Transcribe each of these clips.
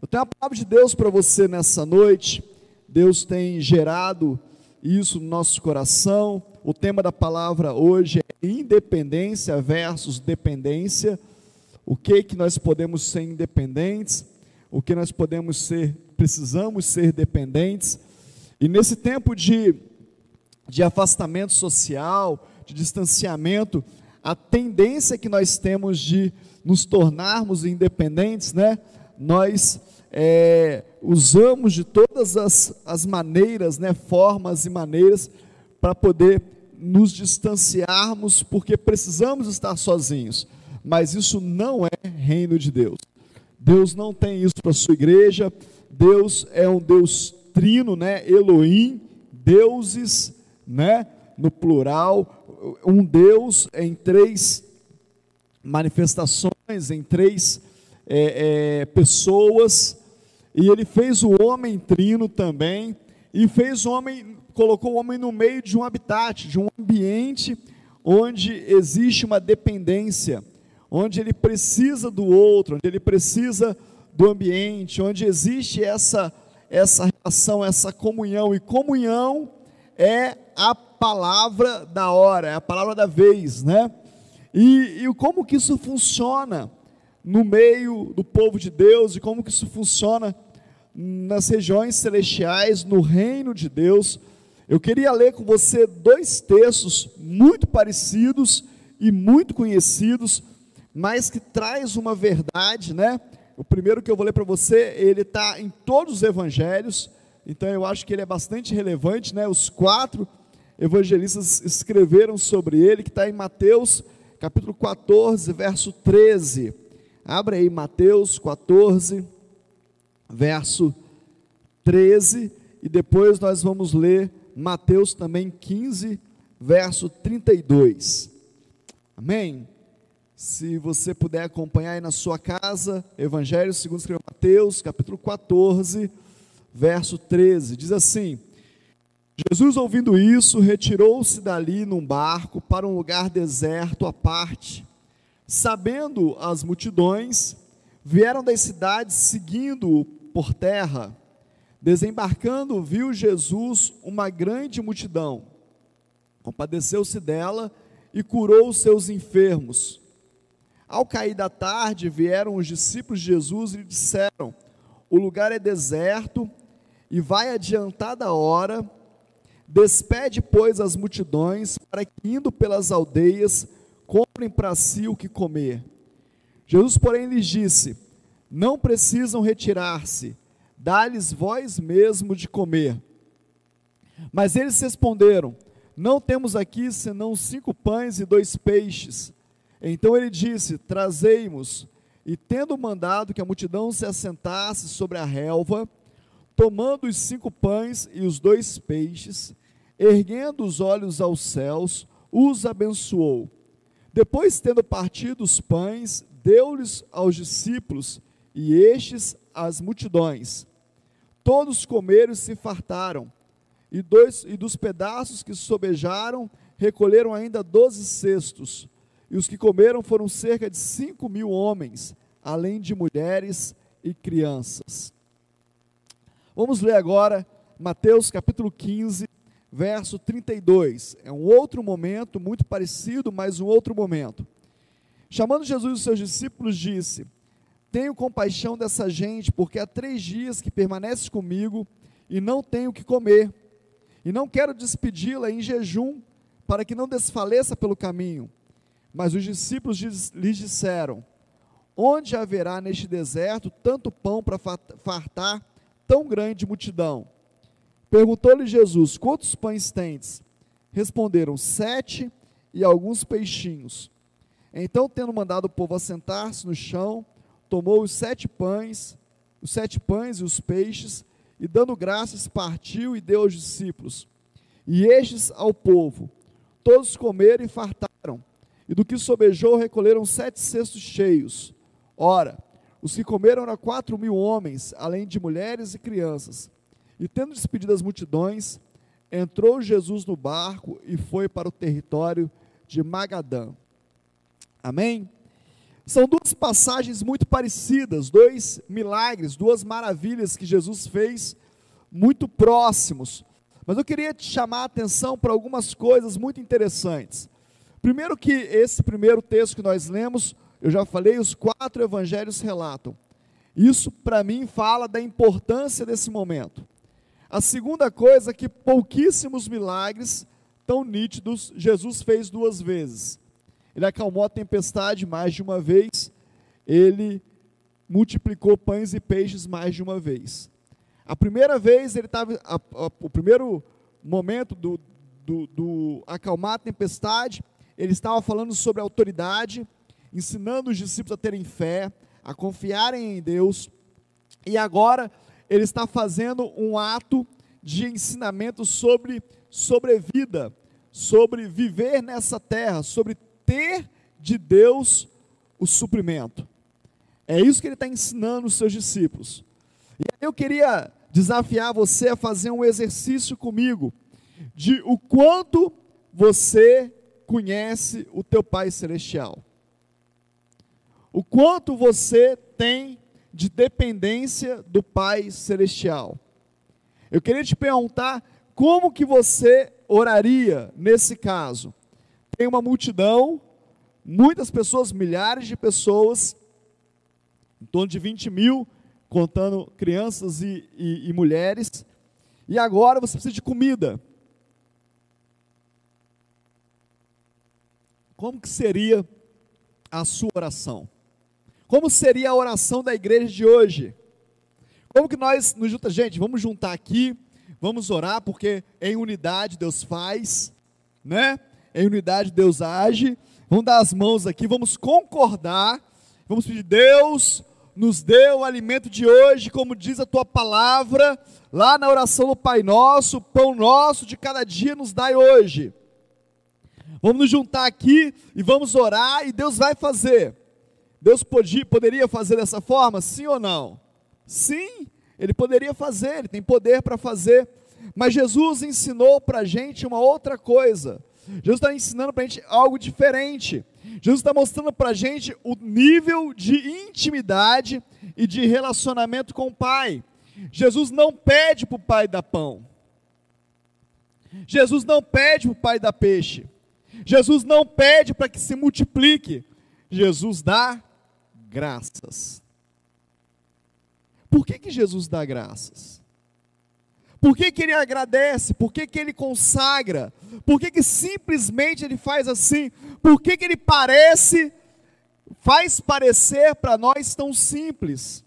Eu tenho a palavra de Deus para você nessa noite. Deus tem gerado isso no nosso coração. O tema da palavra hoje é independência versus dependência. O que que nós podemos ser independentes? O que nós podemos ser, precisamos ser dependentes? E nesse tempo de, de afastamento social, de distanciamento, a tendência que nós temos de nos tornarmos independentes, né? Nós é, usamos de todas as, as maneiras, né, formas e maneiras, para poder nos distanciarmos, porque precisamos estar sozinhos. Mas isso não é reino de Deus. Deus não tem isso para a sua igreja. Deus é um Deus trino, né? Elohim, deuses, né? No plural, um Deus em três manifestações, em três é, é, pessoas e ele fez o homem trino também, e fez o homem, colocou o homem no meio de um habitat, de um ambiente onde existe uma dependência, onde ele precisa do outro, onde ele precisa do ambiente, onde existe essa essa relação, essa comunhão, e comunhão é a palavra da hora, é a palavra da vez, né? E, e como que isso funciona no meio do povo de Deus, e como que isso funciona nas regiões celestiais, no reino de Deus. Eu queria ler com você dois textos muito parecidos e muito conhecidos, mas que traz uma verdade, né? O primeiro que eu vou ler para você, ele está em todos os evangelhos, então eu acho que ele é bastante relevante, né? Os quatro evangelistas escreveram sobre ele, que está em Mateus capítulo 14, verso 13. Abre aí Mateus 14, verso 13, e depois nós vamos ler Mateus também 15, verso 32. Amém? Se você puder acompanhar aí na sua casa, Evangelho segundo escreveu Mateus, capítulo 14, verso 13, diz assim: Jesus, ouvindo isso, retirou-se dali num barco para um lugar deserto à parte. Sabendo as multidões, vieram das cidades seguindo-o por terra. Desembarcando, viu Jesus uma grande multidão. Compadeceu-se dela e curou os seus enfermos. Ao cair da tarde, vieram os discípulos de Jesus e disseram: O lugar é deserto e vai adiantada a hora. Despede, pois, as multidões, para que, indo pelas aldeias, comprem para si o que comer. Jesus, porém, lhes disse: não precisam retirar-se, dá-lhes vós mesmo de comer. Mas eles responderam: Não temos aqui senão cinco pães e dois peixes. Então ele disse: Trazei-mos. E tendo mandado que a multidão se assentasse sobre a relva, tomando os cinco pães e os dois peixes, erguendo os olhos aos céus, os abençoou. Depois, tendo partido os pães, deu-lhes aos discípulos e estes as multidões. Todos comeram e se fartaram, e, dois, e dos pedaços que sobejaram, recolheram ainda doze cestos, e os que comeram foram cerca de cinco mil homens, além de mulheres e crianças. Vamos ler agora Mateus capítulo 15, verso 32. É um outro momento, muito parecido, mas um outro momento. Chamando Jesus os seus discípulos, disse: tenho compaixão dessa gente, porque há três dias que permanece comigo e não tenho o que comer. E não quero despedi-la em jejum, para que não desfaleça pelo caminho. Mas os discípulos lhes disseram: Onde haverá neste deserto tanto pão para fartar tão grande multidão? Perguntou-lhe Jesus: Quantos pães tens? Responderam: Sete e alguns peixinhos. Então, tendo mandado o povo assentar-se no chão, tomou os sete pães, os sete pães e os peixes, e dando graças, partiu e deu aos discípulos. E estes ao povo. Todos comeram e fartaram, e do que sobejou recolheram sete cestos cheios. Ora, os que comeram eram quatro mil homens, além de mulheres e crianças. E tendo despedido as multidões, entrou Jesus no barco e foi para o território de Magadã. Amém? São duas passagens muito parecidas, dois milagres, duas maravilhas que Jesus fez, muito próximos. Mas eu queria te chamar a atenção para algumas coisas muito interessantes. Primeiro que esse primeiro texto que nós lemos, eu já falei, os quatro evangelhos relatam. Isso para mim fala da importância desse momento. A segunda coisa é que pouquíssimos milagres tão nítidos Jesus fez duas vezes. Ele acalmou a tempestade mais de uma vez, ele multiplicou pães e peixes mais de uma vez. A primeira vez ele estava, o primeiro momento do, do, do acalmar a tempestade, ele estava falando sobre autoridade, ensinando os discípulos a terem fé, a confiarem em Deus, e agora ele está fazendo um ato de ensinamento sobre sobrevida, sobre viver nessa terra, sobre ter de Deus o suprimento. É isso que ele está ensinando os seus discípulos. E eu queria desafiar você a fazer um exercício comigo de o quanto você conhece o teu Pai Celestial. O quanto você tem de dependência do Pai Celestial. Eu queria te perguntar como que você oraria nesse caso. Tem uma multidão, muitas pessoas, milhares de pessoas, em torno de 20 mil, contando crianças e, e, e mulheres, e agora você precisa de comida. Como que seria a sua oração? Como seria a oração da igreja de hoje? Como que nós nos juntamos? Gente, vamos juntar aqui, vamos orar, porque em unidade Deus faz, né? Em unidade Deus age. Vamos dar as mãos aqui, vamos concordar, vamos pedir, Deus, nos dê o alimento de hoje, como diz a tua palavra, lá na oração do Pai Nosso, o pão nosso de cada dia nos dai hoje. Vamos nos juntar aqui e vamos orar e Deus vai fazer. Deus podia, poderia fazer dessa forma? Sim ou não? Sim, ele poderia fazer, ele tem poder para fazer. Mas Jesus ensinou para a gente uma outra coisa. Jesus está ensinando para a gente algo diferente. Jesus está mostrando para a gente o nível de intimidade e de relacionamento com o Pai. Jesus não pede para o Pai dar pão. Jesus não pede para o Pai dar peixe. Jesus não pede para que se multiplique, Jesus dá graças. Por que, que Jesus dá graças? Por que, que ele agradece? Por que, que ele consagra? Por que, que simplesmente ele faz assim? Por que, que ele parece, faz parecer para nós tão simples?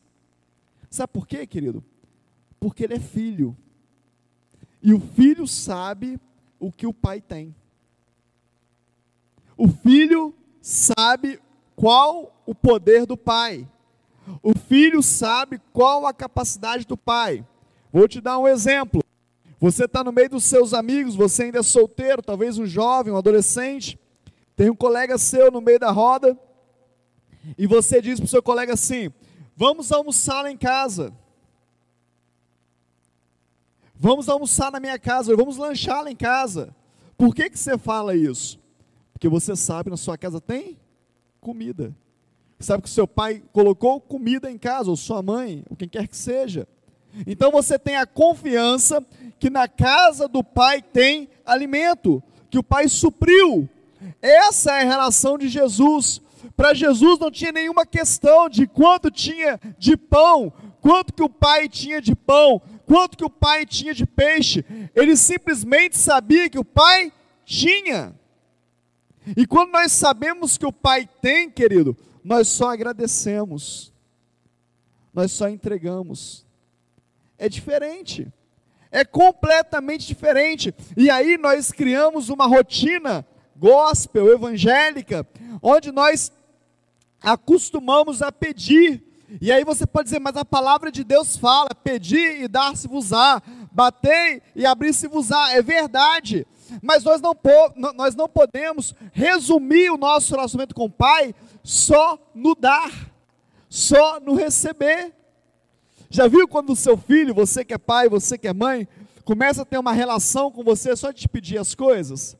Sabe por quê, querido? Porque ele é filho. E o filho sabe o que o pai tem. O filho sabe qual o poder do pai. O filho sabe qual a capacidade do pai. Vou te dar um exemplo. Você está no meio dos seus amigos, você ainda é solteiro, talvez um jovem, um adolescente. Tem um colega seu no meio da roda. E você diz para o seu colega assim: Vamos almoçar lá em casa. Vamos almoçar na minha casa, vamos lanchar lá em casa. Por que, que você fala isso? Porque você sabe, na sua casa tem comida. Sabe que seu pai colocou comida em casa, ou sua mãe, ou quem quer que seja. Então você tem a confiança que na casa do pai tem alimento, que o pai supriu. Essa é a relação de Jesus. Para Jesus não tinha nenhuma questão de quanto tinha de pão, quanto que o pai tinha de pão, quanto que o pai tinha de peixe. Ele simplesmente sabia que o pai tinha. E quando nós sabemos que o Pai tem, querido, nós só agradecemos, nós só entregamos. É diferente, é completamente diferente. E aí nós criamos uma rotina gospel, evangélica, onde nós acostumamos a pedir. E aí você pode dizer, mas a palavra de Deus fala: pedir e dar-se-vos-á, bater e abrir-se-vos-á. É verdade mas nós não, nós não podemos resumir o nosso relacionamento com o Pai só no dar, só no receber. Já viu quando o seu filho, você que é pai, você que é mãe, começa a ter uma relação com você só de pedir as coisas?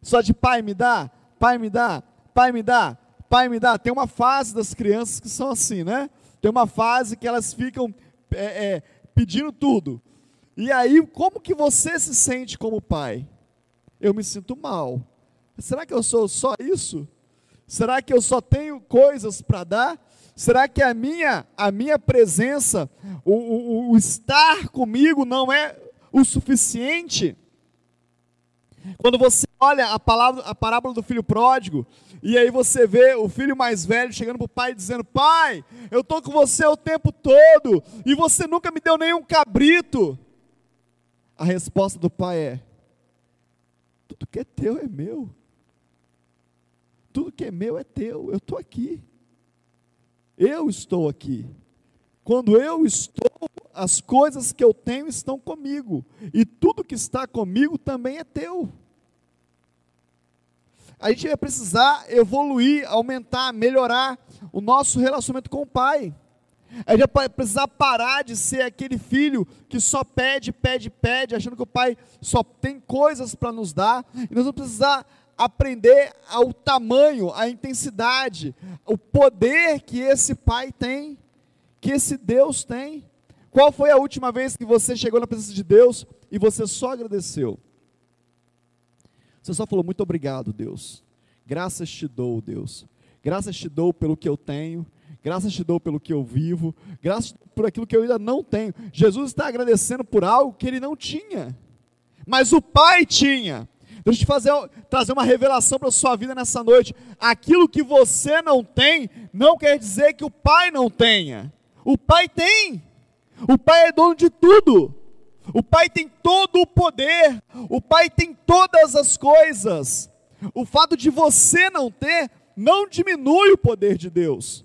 Só de pai me dá, pai me dá, pai me dá, pai me dá. Tem uma fase das crianças que são assim, né? Tem uma fase que elas ficam é, é, pedindo tudo. E aí, como que você se sente como pai? Eu me sinto mal. Será que eu sou só isso? Será que eu só tenho coisas para dar? Será que a minha, a minha presença, o, o, o estar comigo não é o suficiente? Quando você olha a, palavra, a parábola do filho pródigo, e aí você vê o filho mais velho chegando para o pai dizendo: Pai, eu estou com você o tempo todo, e você nunca me deu nenhum cabrito. A resposta do pai é: Tudo que é teu é meu. Tudo que é meu é teu, eu estou aqui. Eu estou aqui. Quando eu estou, as coisas que eu tenho estão comigo, e tudo que está comigo também é teu. A gente vai precisar evoluir, aumentar, melhorar o nosso relacionamento com o Pai. A gente vai precisar parar de ser aquele filho que só pede, pede, pede, achando que o pai só tem coisas para nos dar. E nós vamos precisar aprender ao tamanho, a intensidade, o poder que esse Pai tem, que esse Deus tem. Qual foi a última vez que você chegou na presença de Deus e você só agradeceu? Você só falou muito obrigado, Deus. Graças te dou, Deus. Graças te dou pelo que eu tenho. Graças te dou pelo que eu vivo. Graças por aquilo que eu ainda não tenho. Jesus está agradecendo por algo que ele não tinha. Mas o Pai tinha. Deixa eu fazer, trazer uma revelação para a sua vida nessa noite. Aquilo que você não tem, não quer dizer que o Pai não tenha. O Pai tem. O Pai é dono de tudo. O Pai tem todo o poder. O Pai tem todas as coisas. O fato de você não ter, não diminui o poder de Deus.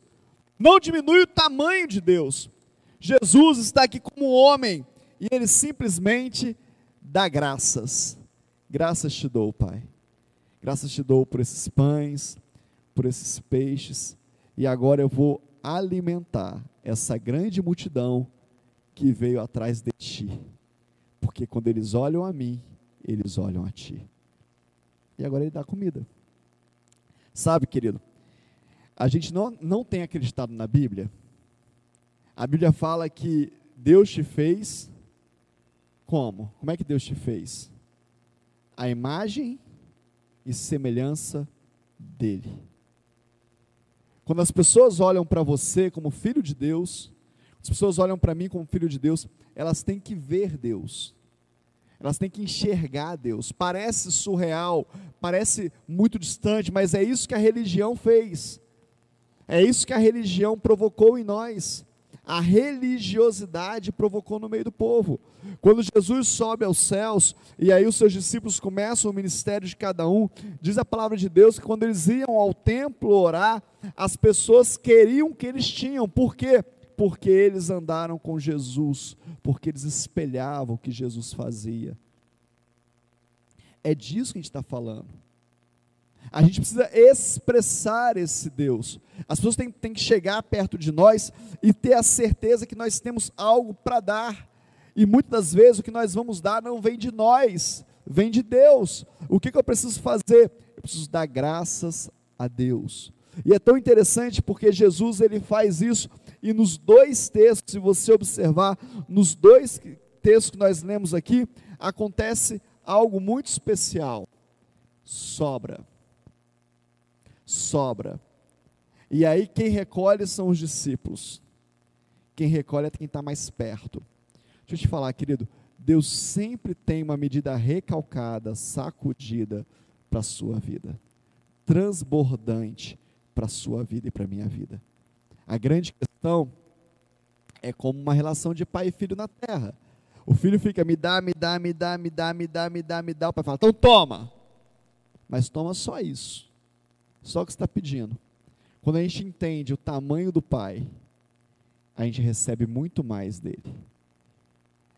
Não diminui o tamanho de Deus. Jesus está aqui como homem e ele simplesmente dá graças. Graças te dou, Pai. Graças te dou por esses pães, por esses peixes, e agora eu vou alimentar essa grande multidão que veio atrás de ti. Porque quando eles olham a mim, eles olham a ti. E agora ele dá comida. Sabe, querido, a gente não, não tem acreditado na Bíblia. A Bíblia fala que Deus te fez como? Como é que Deus te fez? A imagem e semelhança dele. Quando as pessoas olham para você como filho de Deus, as pessoas olham para mim como filho de Deus, elas têm que ver Deus. Elas têm que enxergar Deus. Parece surreal, parece muito distante, mas é isso que a religião fez. É isso que a religião provocou em nós a religiosidade provocou no meio do povo. Quando Jesus sobe aos céus, e aí os seus discípulos começam o ministério de cada um, diz a palavra de Deus que quando eles iam ao templo orar, as pessoas queriam o que eles tinham, por quê? Porque eles andaram com Jesus, porque eles espelhavam o que Jesus fazia. É disso que a gente está falando. A gente precisa expressar esse Deus. As pessoas têm, têm que chegar perto de nós e ter a certeza que nós temos algo para dar. E muitas das vezes o que nós vamos dar não vem de nós, vem de Deus. O que, que eu preciso fazer? Eu preciso dar graças a Deus. E é tão interessante porque Jesus ele faz isso e nos dois textos, se você observar, nos dois textos que nós lemos aqui, acontece algo muito especial. Sobra sobra. E aí quem recolhe são os discípulos. Quem recolhe é quem está mais perto. Deixa eu te falar, querido, Deus sempre tem uma medida recalcada, sacudida para a sua vida, transbordante para a sua vida e para a minha vida. A grande questão é como uma relação de pai e filho na terra. O filho fica, me dá, me dá, me dá, me dá, me dá, me dá, me dá. O pai fala, então toma. Mas toma só isso. Só que está pedindo. Quando a gente entende o tamanho do Pai, a gente recebe muito mais dele.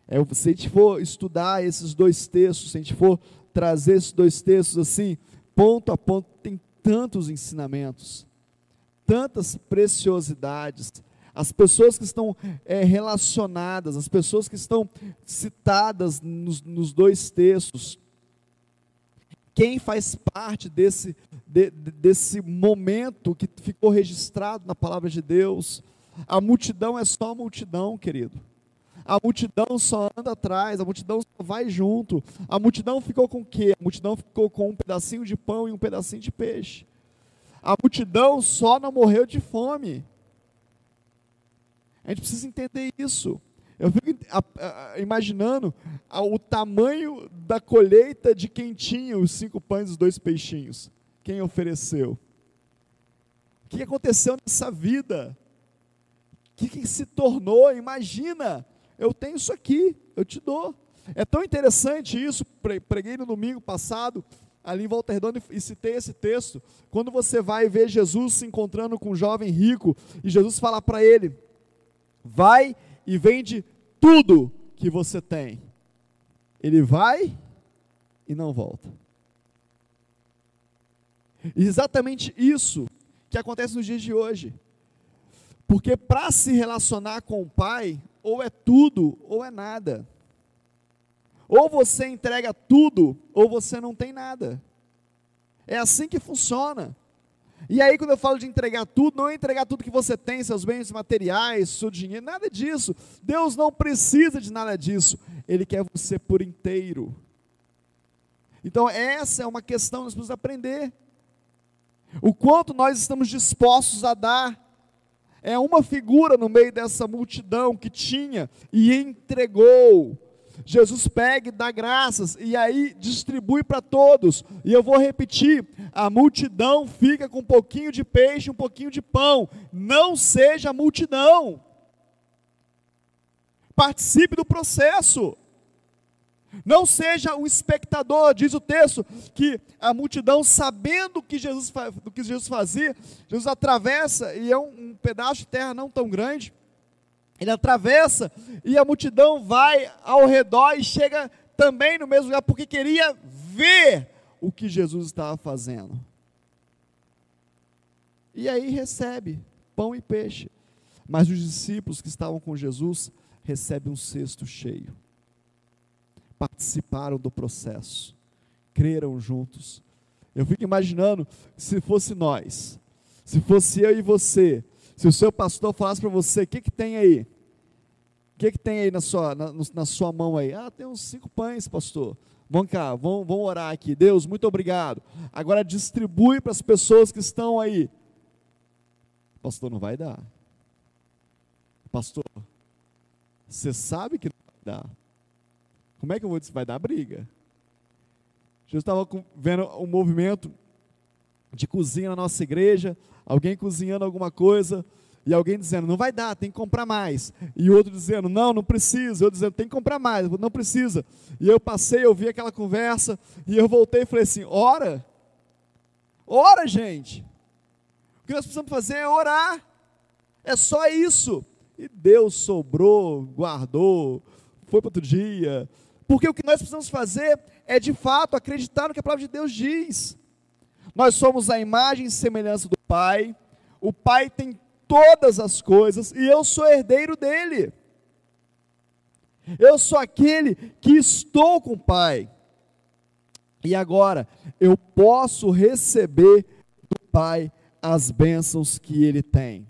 É, se a gente for estudar esses dois textos, se a gente for trazer esses dois textos assim, ponto a ponto, tem tantos ensinamentos, tantas preciosidades. As pessoas que estão é, relacionadas, as pessoas que estão citadas nos, nos dois textos, quem faz parte desse, de, desse momento que ficou registrado na palavra de Deus. A multidão é só a multidão, querido. A multidão só anda atrás, a multidão só vai junto. A multidão ficou com o quê? A multidão ficou com um pedacinho de pão e um pedacinho de peixe. A multidão só não morreu de fome. A gente precisa entender isso. Eu fico imaginando o tamanho da colheita de quem tinha os cinco pães e os dois peixinhos. Quem ofereceu? O que aconteceu nessa vida? O que, se tornou? Imagina, eu tenho isso aqui, eu te dou. É tão interessante isso, preguei no domingo passado, ali em Walter Dono, e citei esse texto. Quando você vai ver Jesus se encontrando com um jovem rico, e Jesus fala para ele: vai e vende tudo que você tem. Ele vai e não volta. Exatamente isso que acontece nos dias de hoje. Porque para se relacionar com o Pai, ou é tudo ou é nada. Ou você entrega tudo, ou você não tem nada. É assim que funciona. E aí, quando eu falo de entregar tudo, não é entregar tudo que você tem, seus bens materiais, seu dinheiro, nada disso. Deus não precisa de nada disso. Ele quer você por inteiro. Então, essa é uma questão que nós precisamos aprender. O quanto nós estamos dispostos a dar. É uma figura no meio dessa multidão que tinha e entregou Jesus pega e dá graças e aí distribui para todos. E eu vou repetir: a multidão fica com um pouquinho de peixe, um pouquinho de pão. Não seja a multidão. Participe do processo. Não seja um espectador, diz o texto, que a multidão, sabendo que Jesus, do que Jesus fazia, Jesus atravessa, e é um, um pedaço de terra não tão grande, ele atravessa e a multidão vai ao redor e chega também no mesmo lugar, porque queria ver o que Jesus estava fazendo. E aí recebe pão e peixe. Mas os discípulos que estavam com Jesus recebem um cesto cheio. Participaram do processo, creram juntos. Eu fico imaginando se fosse nós, se fosse eu e você, se o seu pastor falasse para você, o que, que tem aí? O que, que tem aí na sua, na, na, sua mão aí? Ah, tem uns cinco pães, pastor. Vamos cá, vamos, vamos orar aqui. Deus, muito obrigado. Agora distribui para as pessoas que estão aí. Pastor, não vai dar. Pastor, você sabe que não vai dar. Como é que eu vou dizer? Vai dar briga. Jesus estava vendo um movimento de cozinha na nossa igreja, alguém cozinhando alguma coisa, e alguém dizendo, não vai dar, tem que comprar mais. E outro dizendo, não, não precisa. Eu dizendo, tem que comprar mais, não precisa. E eu passei, eu vi aquela conversa, e eu voltei e falei assim: ora, ora, gente. O que nós precisamos fazer é orar. É só isso. E Deus sobrou, guardou, foi para outro dia. Porque o que nós precisamos fazer é de fato acreditar no que a palavra de Deus diz. Nós somos a imagem e semelhança do Pai. O Pai tem todas as coisas e eu sou herdeiro dele. Eu sou aquele que estou com o Pai. E agora eu posso receber do Pai as bênçãos que ele tem.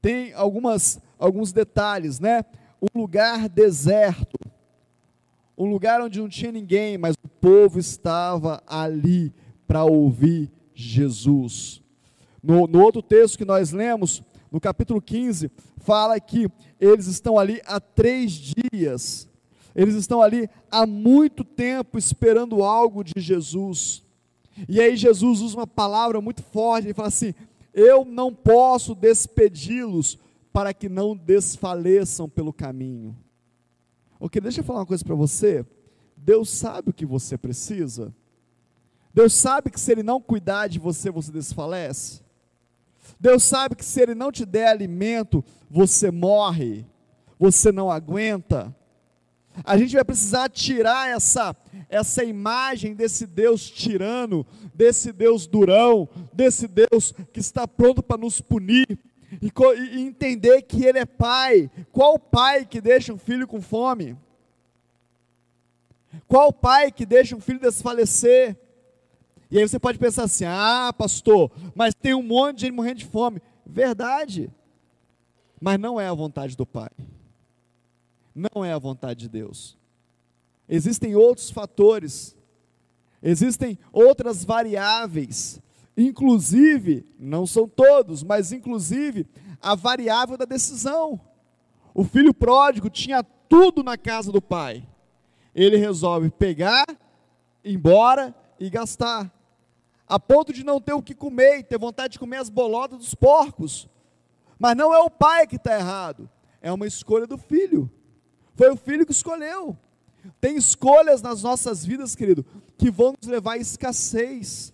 Tem algumas alguns detalhes, né? Um lugar deserto, um lugar onde não tinha ninguém, mas o povo estava ali para ouvir Jesus. No, no outro texto que nós lemos, no capítulo 15, fala que eles estão ali há três dias, eles estão ali há muito tempo esperando algo de Jesus. E aí Jesus usa uma palavra muito forte, ele fala assim: Eu não posso despedi-los para que não desfaleçam pelo caminho. Ok, deixa eu falar uma coisa para você. Deus sabe o que você precisa. Deus sabe que se Ele não cuidar de você, você desfalece. Deus sabe que se Ele não te der alimento, você morre, você não aguenta. A gente vai precisar tirar essa, essa imagem desse Deus tirano, desse Deus durão, desse Deus que está pronto para nos punir, e, e entender que Ele é Pai. Qual pai que deixa um filho com fome? Qual pai que deixa um filho desfalecer? E aí você pode pensar assim: ah, pastor, mas tem um monte de gente morrendo de fome. Verdade. Mas não é a vontade do Pai. Não é a vontade de Deus. Existem outros fatores, existem outras variáveis, inclusive, não são todos, mas inclusive a variável da decisão. O filho pródigo tinha tudo na casa do pai. Ele resolve pegar, ir embora e gastar. A ponto de não ter o que comer e ter vontade de comer as bolotas dos porcos. Mas não é o pai que está errado, é uma escolha do filho. Foi o filho que escolheu. Tem escolhas nas nossas vidas, querido, que vão nos levar à escassez.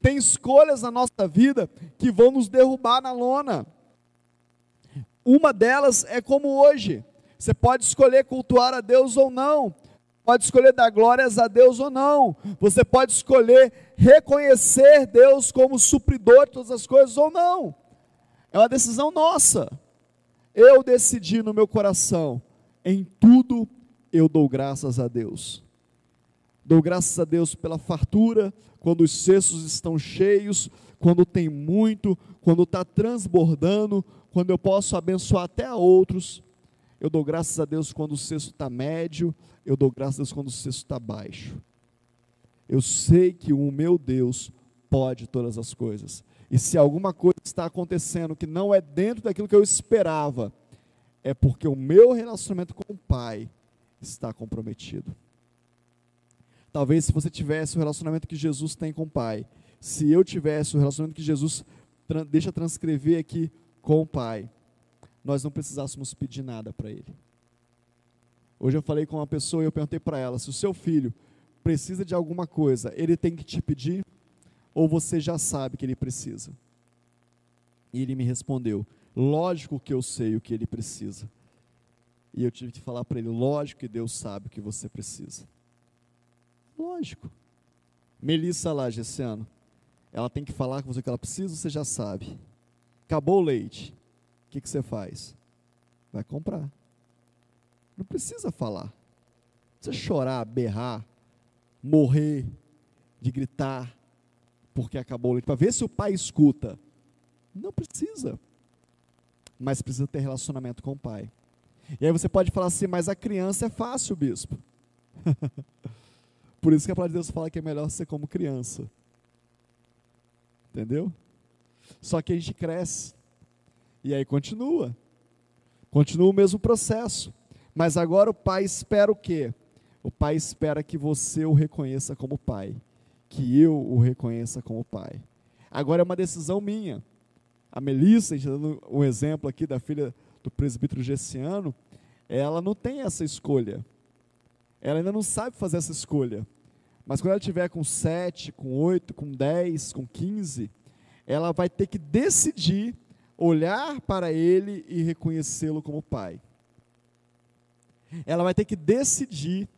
Tem escolhas na nossa vida que vão nos derrubar na lona. Uma delas é como hoje. Você pode escolher cultuar a Deus ou não. Pode escolher dar glórias a Deus ou não. Você pode escolher reconhecer Deus como supridor de todas as coisas ou não. É uma decisão nossa. Eu decidi no meu coração, em tudo eu dou graças a Deus. Dou graças a Deus pela fartura, quando os cestos estão cheios, quando tem muito, quando está transbordando, quando eu posso abençoar até a outros. Eu dou graças a Deus quando o cesto está médio, eu dou graças a Deus quando o cesto está baixo. Eu sei que o meu Deus pode todas as coisas. E se alguma coisa está acontecendo que não é dentro daquilo que eu esperava, é porque o meu relacionamento com o Pai está comprometido. Talvez se você tivesse o relacionamento que Jesus tem com o Pai, se eu tivesse o relacionamento que Jesus deixa transcrever aqui com o Pai, nós não precisássemos pedir nada para Ele. Hoje eu falei com uma pessoa e eu perguntei para ela: se o seu filho precisa de alguma coisa, ele tem que te pedir? Ou você já sabe que ele precisa? E ele me respondeu: lógico que eu sei o que ele precisa. E eu tive que falar para ele: lógico que Deus sabe o que você precisa. Lógico. Melissa lá, ano, ela tem que falar com você que ela precisa, você já sabe. Acabou o leite. O que, que você faz? Vai comprar. Não precisa falar. Não precisa chorar, berrar, morrer, de gritar, porque acabou o leite. Para ver se o pai escuta. Não precisa. Mas precisa ter relacionamento com o pai. E aí você pode falar assim, mas a criança é fácil, bispo. Por isso que a palavra de Deus fala que é melhor ser como criança. Entendeu? Só que a gente cresce. E aí continua. Continua o mesmo processo. Mas agora o pai espera o quê? O pai espera que você o reconheça como pai. Que eu o reconheça como pai. Agora é uma decisão minha. A Melissa, a gente tá dando um exemplo aqui da filha do presbítero Gessiano, ela não tem essa escolha. Ela ainda não sabe fazer essa escolha. Mas quando ela tiver com 7, com 8, com 10, com 15, ela vai ter que decidir olhar para ele e reconhecê-lo como pai. Ela vai ter que decidir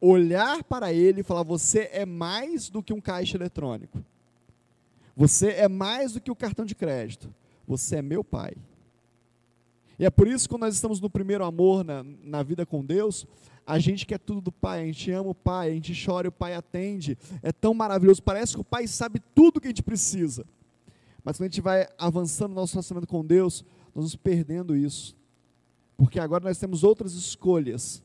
olhar para ele e falar: você é mais do que um caixa eletrônico. Você é mais do que o cartão de crédito. Você é meu pai. E é por isso que quando nós estamos no primeiro amor na, na vida com Deus, a gente quer tudo do Pai, a gente ama o Pai, a gente chora e o Pai atende. É tão maravilhoso, parece que o Pai sabe tudo que a gente precisa. Mas quando a gente vai avançando no nosso relacionamento com Deus, nós vamos perdendo isso. Porque agora nós temos outras escolhas.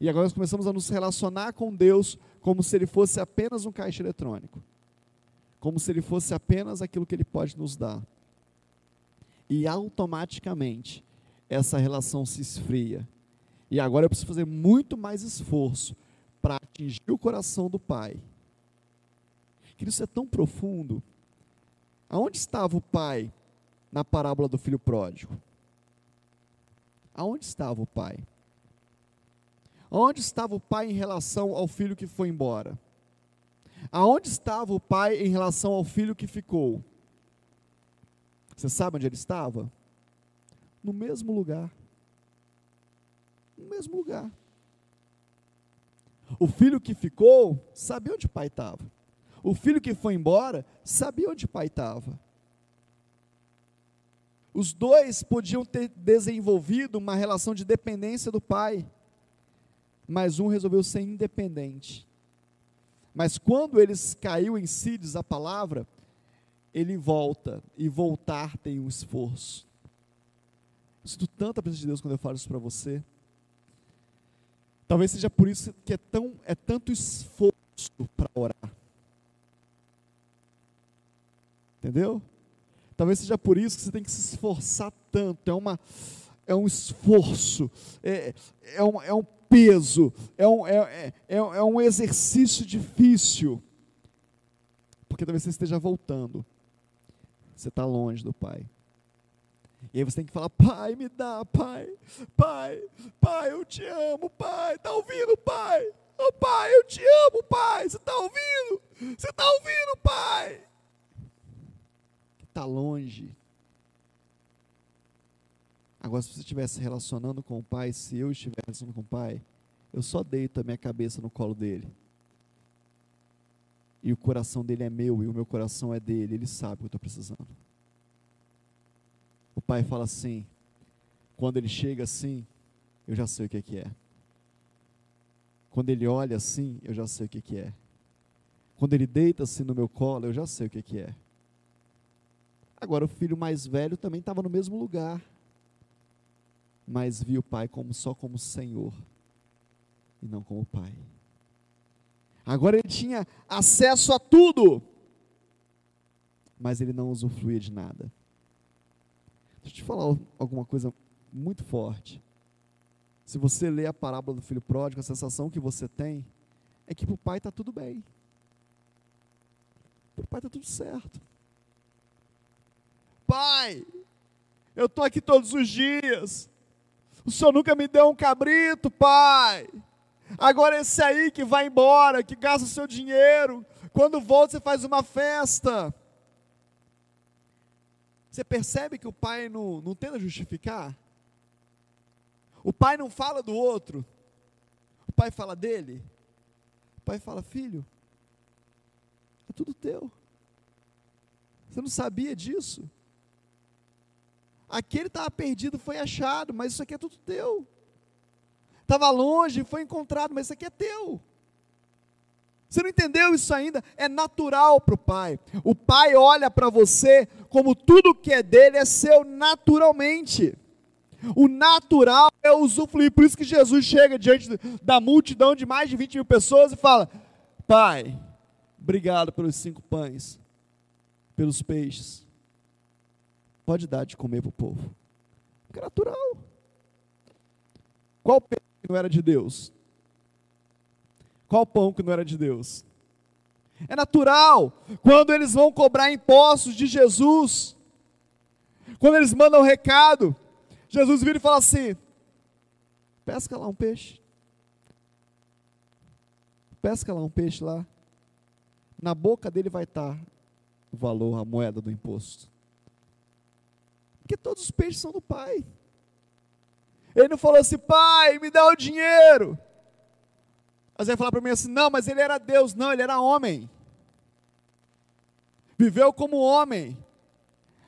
E agora nós começamos a nos relacionar com Deus como se Ele fosse apenas um caixa eletrônico. Como se Ele fosse apenas aquilo que Ele pode nos dar. E automaticamente essa relação se esfria. E agora eu preciso fazer muito mais esforço para atingir o coração do Pai. Que isso é tão profundo Aonde estava o pai na parábola do filho pródigo? Aonde estava o pai? Aonde estava o pai em relação ao filho que foi embora? Aonde estava o pai em relação ao filho que ficou? Você sabe onde ele estava? No mesmo lugar. No mesmo lugar. O filho que ficou sabia onde o pai estava. O filho que foi embora sabia onde o pai estava. Os dois podiam ter desenvolvido uma relação de dependência do pai, mas um resolveu ser independente. Mas quando eles caiu em si, diz a palavra, ele volta, e voltar tem um esforço. Eu sinto tanta presença de Deus quando eu falo isso para você. Talvez seja por isso que é, tão, é tanto esforço para orar. Entendeu? Talvez seja por isso que você tem que se esforçar tanto. É, uma, é um esforço, é, é, um, é um peso, é um, é, é, é, é um exercício difícil. Porque talvez você esteja voltando. Você está longe do Pai. E aí você tem que falar, pai, me dá, pai, pai, pai, eu te amo, pai, tá ouvindo, pai? Oh, pai, eu te amo, pai, você está ouvindo? Você está ouvindo, pai? Está longe. Agora, se você estiver se relacionando com o pai, se eu estiver relacionando com o pai, eu só deito a minha cabeça no colo dele. E o coração dele é meu e o meu coração é dele, ele sabe o que eu estou precisando pai fala assim, quando ele chega assim, eu já sei o que, é que é. Quando ele olha assim, eu já sei o que, que é. Quando ele deita assim no meu colo, eu já sei o que, que é. Agora, o filho mais velho também estava no mesmo lugar, mas viu o pai como só como Senhor e não como pai. Agora ele tinha acesso a tudo, mas ele não usufruía de nada. Deixa eu te falar alguma coisa muito forte. Se você lê a parábola do filho pródigo, a sensação que você tem é que para o pai está tudo bem. Para o pai está tudo certo. Pai, eu estou aqui todos os dias. O senhor nunca me deu um cabrito, pai. Agora esse aí que vai embora, que gasta o seu dinheiro, quando volta você faz uma festa. Você percebe que o pai não, não tenta justificar? O pai não fala do outro. O pai fala dele. O pai fala: Filho, é tudo teu. Você não sabia disso? Aquele estava perdido, foi achado, mas isso aqui é tudo teu. Estava longe, foi encontrado, mas isso aqui é teu. Você não entendeu isso ainda? É natural para o pai. O pai olha para você como tudo que é dele é seu naturalmente. O natural é usufruir. Por isso que Jesus chega diante da multidão de mais de 20 mil pessoas e fala: Pai, obrigado pelos cinco pães, pelos peixes. Pode dar de comer para o povo. Porque é natural. Qual peixe não era de Deus? Qual pão que não era de Deus? É natural. Quando eles vão cobrar impostos de Jesus, quando eles mandam o recado, Jesus vira e fala assim: pesca lá um peixe. Pesca lá um peixe lá. Na boca dele vai estar o valor, a moeda do imposto. Porque todos os peixes são do Pai. Ele não falou assim, pai, me dá o dinheiro. Mas vai falar para mim assim: não, mas ele era Deus. Não, ele era homem. Viveu como homem.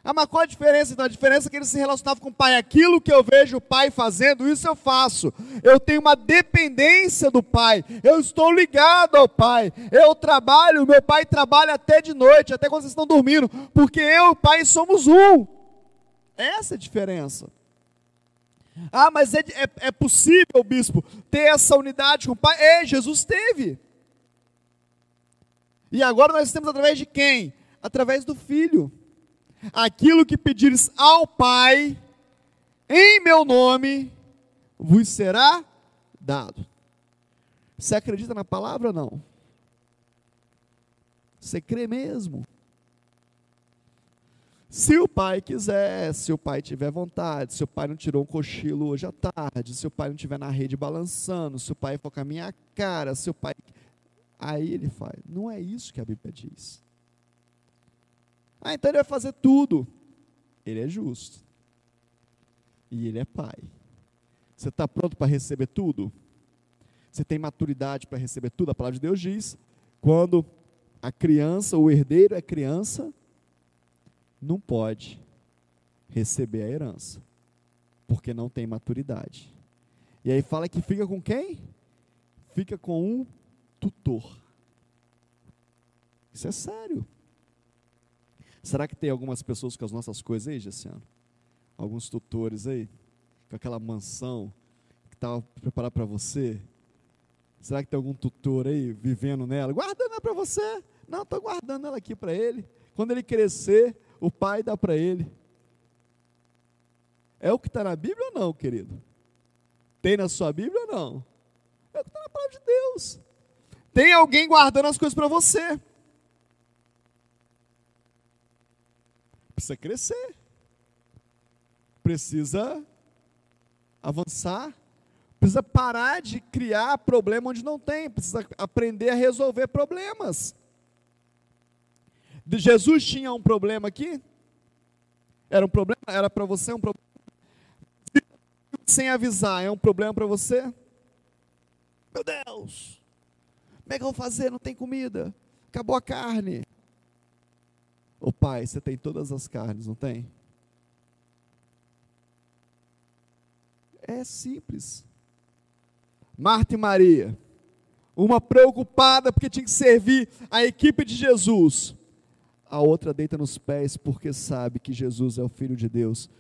Ah, mas qual a diferença? Então, a diferença é que ele se relacionava com o pai. Aquilo que eu vejo o pai fazendo, isso eu faço. Eu tenho uma dependência do pai. Eu estou ligado ao pai. Eu trabalho, meu pai trabalha até de noite, até quando vocês estão dormindo. Porque eu e o pai somos um. Essa é a diferença. Ah, mas é, é, é possível, bispo, ter essa unidade com o Pai? É, Jesus teve. E agora nós temos através de quem? Através do Filho. Aquilo que pedires ao Pai, em meu nome, vos será dado. Você acredita na palavra ou não? Você crê mesmo? Se o pai quiser, se o pai tiver vontade, se o pai não tirou um cochilo hoje à tarde, se o pai não estiver na rede balançando, se o pai for com a minha cara, se o pai. Aí ele faz. Não é isso que a Bíblia diz. Ah, então ele vai fazer tudo. Ele é justo. E ele é pai. Você está pronto para receber tudo? Você tem maturidade para receber tudo? A palavra de Deus diz: quando a criança, o herdeiro é criança, não pode receber a herança, porque não tem maturidade. E aí fala que fica com quem? Fica com um tutor. Isso é sério. Será que tem algumas pessoas com as nossas coisas aí, Gessiano? Alguns tutores aí, com aquela mansão que estava preparada para você? Será que tem algum tutor aí vivendo nela? Guardando ela para você? Não, estou guardando ela aqui para ele. Quando ele crescer, o pai dá para ele. É o que está na Bíblia ou não, querido? Tem na sua Bíblia ou não? É o que está na palavra de Deus. Tem alguém guardando as coisas para você. Precisa crescer. Precisa avançar. Precisa parar de criar problema onde não tem. Precisa aprender a resolver problemas. Jesus tinha um problema aqui? Era um problema? Era para você um problema? Sem avisar, é um problema para você? Meu Deus! Como é que eu vou fazer? Não tem comida. Acabou a carne. Ô pai, você tem todas as carnes, não tem? É simples. Marta e Maria, uma preocupada porque tinha que servir a equipe de Jesus, a outra deita nos pés porque sabe que Jesus é o Filho de Deus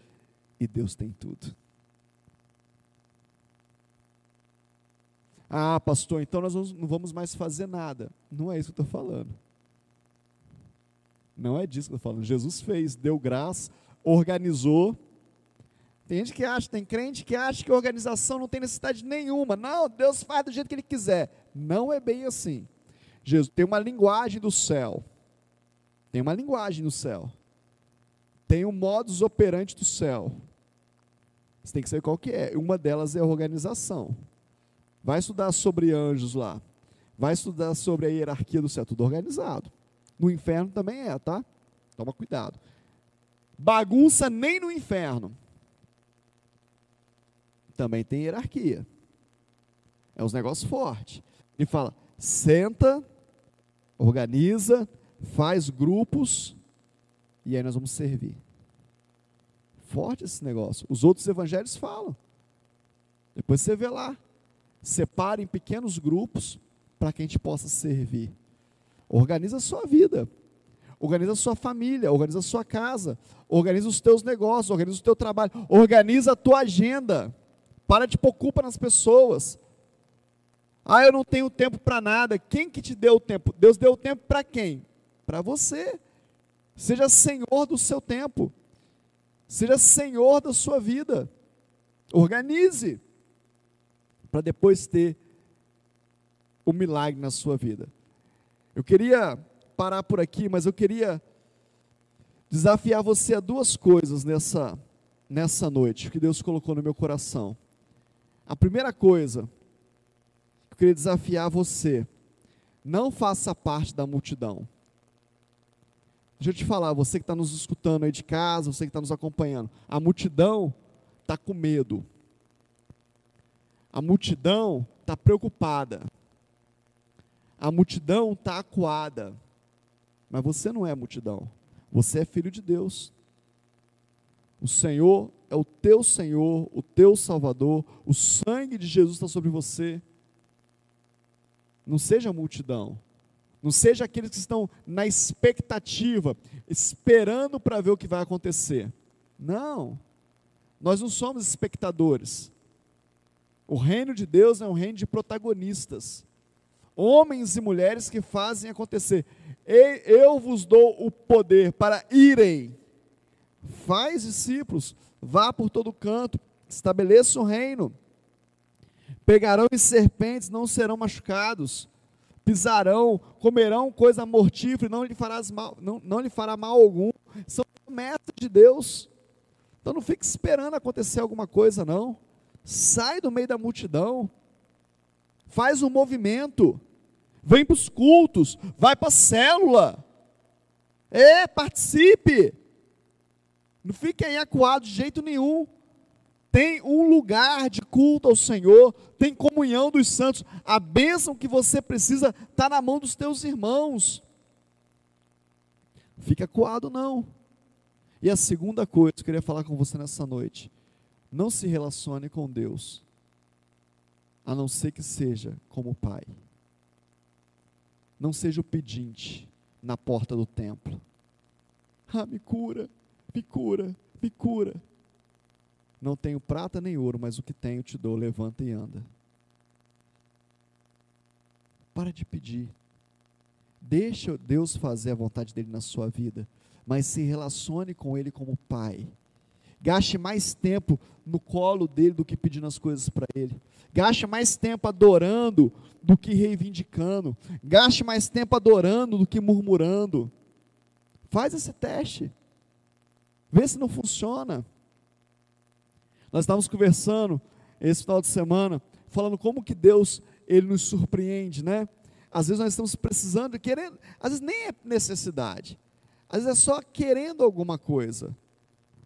e Deus tem tudo. Ah, pastor, então nós não vamos mais fazer nada. Não é isso que eu estou falando. Não é disso que eu estou falando. Jesus fez, deu graça, organizou. Tem gente que acha, tem crente que acha que a organização não tem necessidade nenhuma. Não, Deus faz do jeito que Ele quiser. Não é bem assim. Jesus tem uma linguagem do céu. Tem uma linguagem no céu. Tem um modus operandi do céu. Você tem que saber qual que é. Uma delas é a organização. Vai estudar sobre anjos lá. Vai estudar sobre a hierarquia do céu. Tudo organizado. No inferno também é, tá? Toma cuidado. Bagunça nem no inferno. Também tem hierarquia. É uns negócios fortes. Ele fala: senta, organiza, faz grupos e aí nós vamos servir. Forte esse negócio. Os outros evangelhos falam. Depois você vê lá. Separe em pequenos grupos para que a gente possa servir. Organiza a sua vida. Organiza a sua família, organiza a sua casa, organiza os teus negócios, organiza o teu trabalho, organiza a tua agenda. Para de pôr culpa nas pessoas. Ah, eu não tenho tempo para nada. Quem que te deu o tempo? Deus deu o tempo para quem? Para você. Seja senhor do seu tempo. Seja senhor da sua vida. Organize para depois ter o milagre na sua vida. Eu queria parar por aqui, mas eu queria desafiar você a duas coisas nessa nessa noite que Deus colocou no meu coração. A primeira coisa, eu queria desafiar você, não faça parte da multidão. Deixa eu te falar, você que está nos escutando aí de casa, você que está nos acompanhando, a multidão está com medo. A multidão está preocupada. A multidão está acuada. Mas você não é multidão. Você é filho de Deus. O Senhor é o teu Senhor, o teu Salvador. O sangue de Jesus está sobre você. Não seja multidão. Não seja aqueles que estão na expectativa, esperando para ver o que vai acontecer. Não. Nós não somos espectadores. O reino de Deus é um reino de protagonistas. Homens e mulheres que fazem acontecer. Eu vos dou o poder para irem. Faz discípulos, vá por todo canto, estabeleça o reino. Pegarão em serpentes, não serão machucados pisarão, comerão coisa mortífera, não lhe, farás mal, não, não lhe fará mal algum. São promessas de Deus. Então não fique esperando acontecer alguma coisa, não. Sai do meio da multidão. Faz um movimento. Vem para os cultos. Vai para a célula. É, participe. Não fique aí acuado de jeito nenhum tem um lugar de culto ao Senhor, tem comunhão dos santos. A bênção que você precisa está na mão dos teus irmãos. Fica coado, não. E a segunda coisa que eu queria falar com você nessa noite: não se relacione com Deus, a não ser que seja como Pai. Não seja o pedinte, na porta do templo. Ah, me cura, me cura, me cura. Não tenho prata nem ouro, mas o que tenho te dou, levanta e anda. Para de pedir. Deixa Deus fazer a vontade dele na sua vida, mas se relacione com ele como pai. Gaste mais tempo no colo dele do que pedindo as coisas para ele. Gaste mais tempo adorando do que reivindicando. Gaste mais tempo adorando do que murmurando. Faz esse teste. Vê se não funciona. Nós estávamos conversando esse final de semana, falando como que Deus ele nos surpreende, né? Às vezes nós estamos precisando, querendo, às vezes nem é necessidade. Às vezes é só querendo alguma coisa.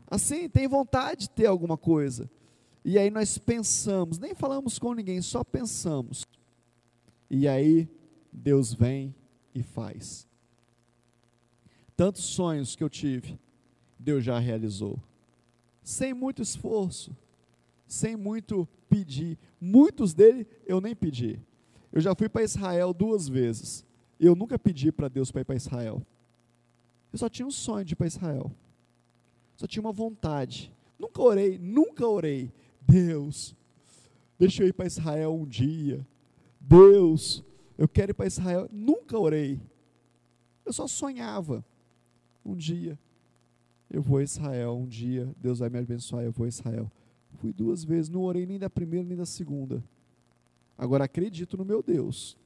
Assim, tem vontade de ter alguma coisa. E aí nós pensamos, nem falamos com ninguém, só pensamos. E aí Deus vem e faz. Tantos sonhos que eu tive, Deus já realizou. Sem muito esforço, sem muito pedir. Muitos dele eu nem pedi. Eu já fui para Israel duas vezes. Eu nunca pedi para Deus para ir para Israel. Eu só tinha um sonho de ir para Israel. Só tinha uma vontade. Nunca orei, nunca orei. Deus, deixa eu ir para Israel um dia. Deus, eu quero ir para Israel. Nunca orei. Eu só sonhava. Um dia, eu vou a Israel. Um dia, Deus vai me abençoar. Eu vou a Israel. Fui duas vezes, não orei nem da primeira nem da segunda. Agora acredito no meu Deus.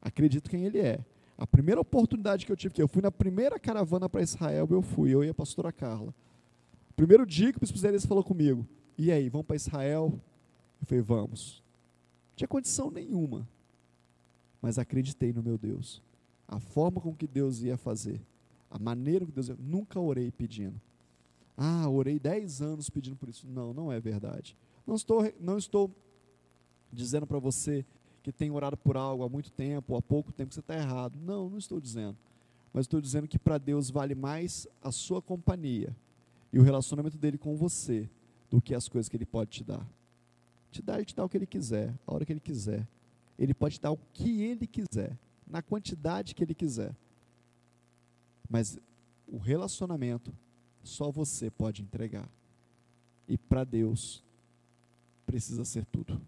Acredito quem Ele é. A primeira oportunidade que eu tive, que eu fui na primeira caravana para Israel, eu fui, eu e a pastora Carla. Primeiro dia que o bispo Zé falou comigo, e aí, vamos para Israel? Eu falei, vamos. Não tinha condição nenhuma, mas acreditei no meu Deus. A forma com que Deus ia fazer, a maneira que Deus ia, nunca orei pedindo. Ah, orei dez anos pedindo por isso. Não, não é verdade. Não estou, não estou dizendo para você que tem orado por algo há muito tempo ou há pouco tempo que você está errado. Não, não estou dizendo. Mas estou dizendo que para Deus vale mais a sua companhia e o relacionamento dele com você do que as coisas que ele pode te dar. Te dar, ele te dá o que ele quiser, a hora que ele quiser. Ele pode te dar o que ele quiser, na quantidade que ele quiser. Mas o relacionamento só você pode entregar. E para Deus precisa ser tudo.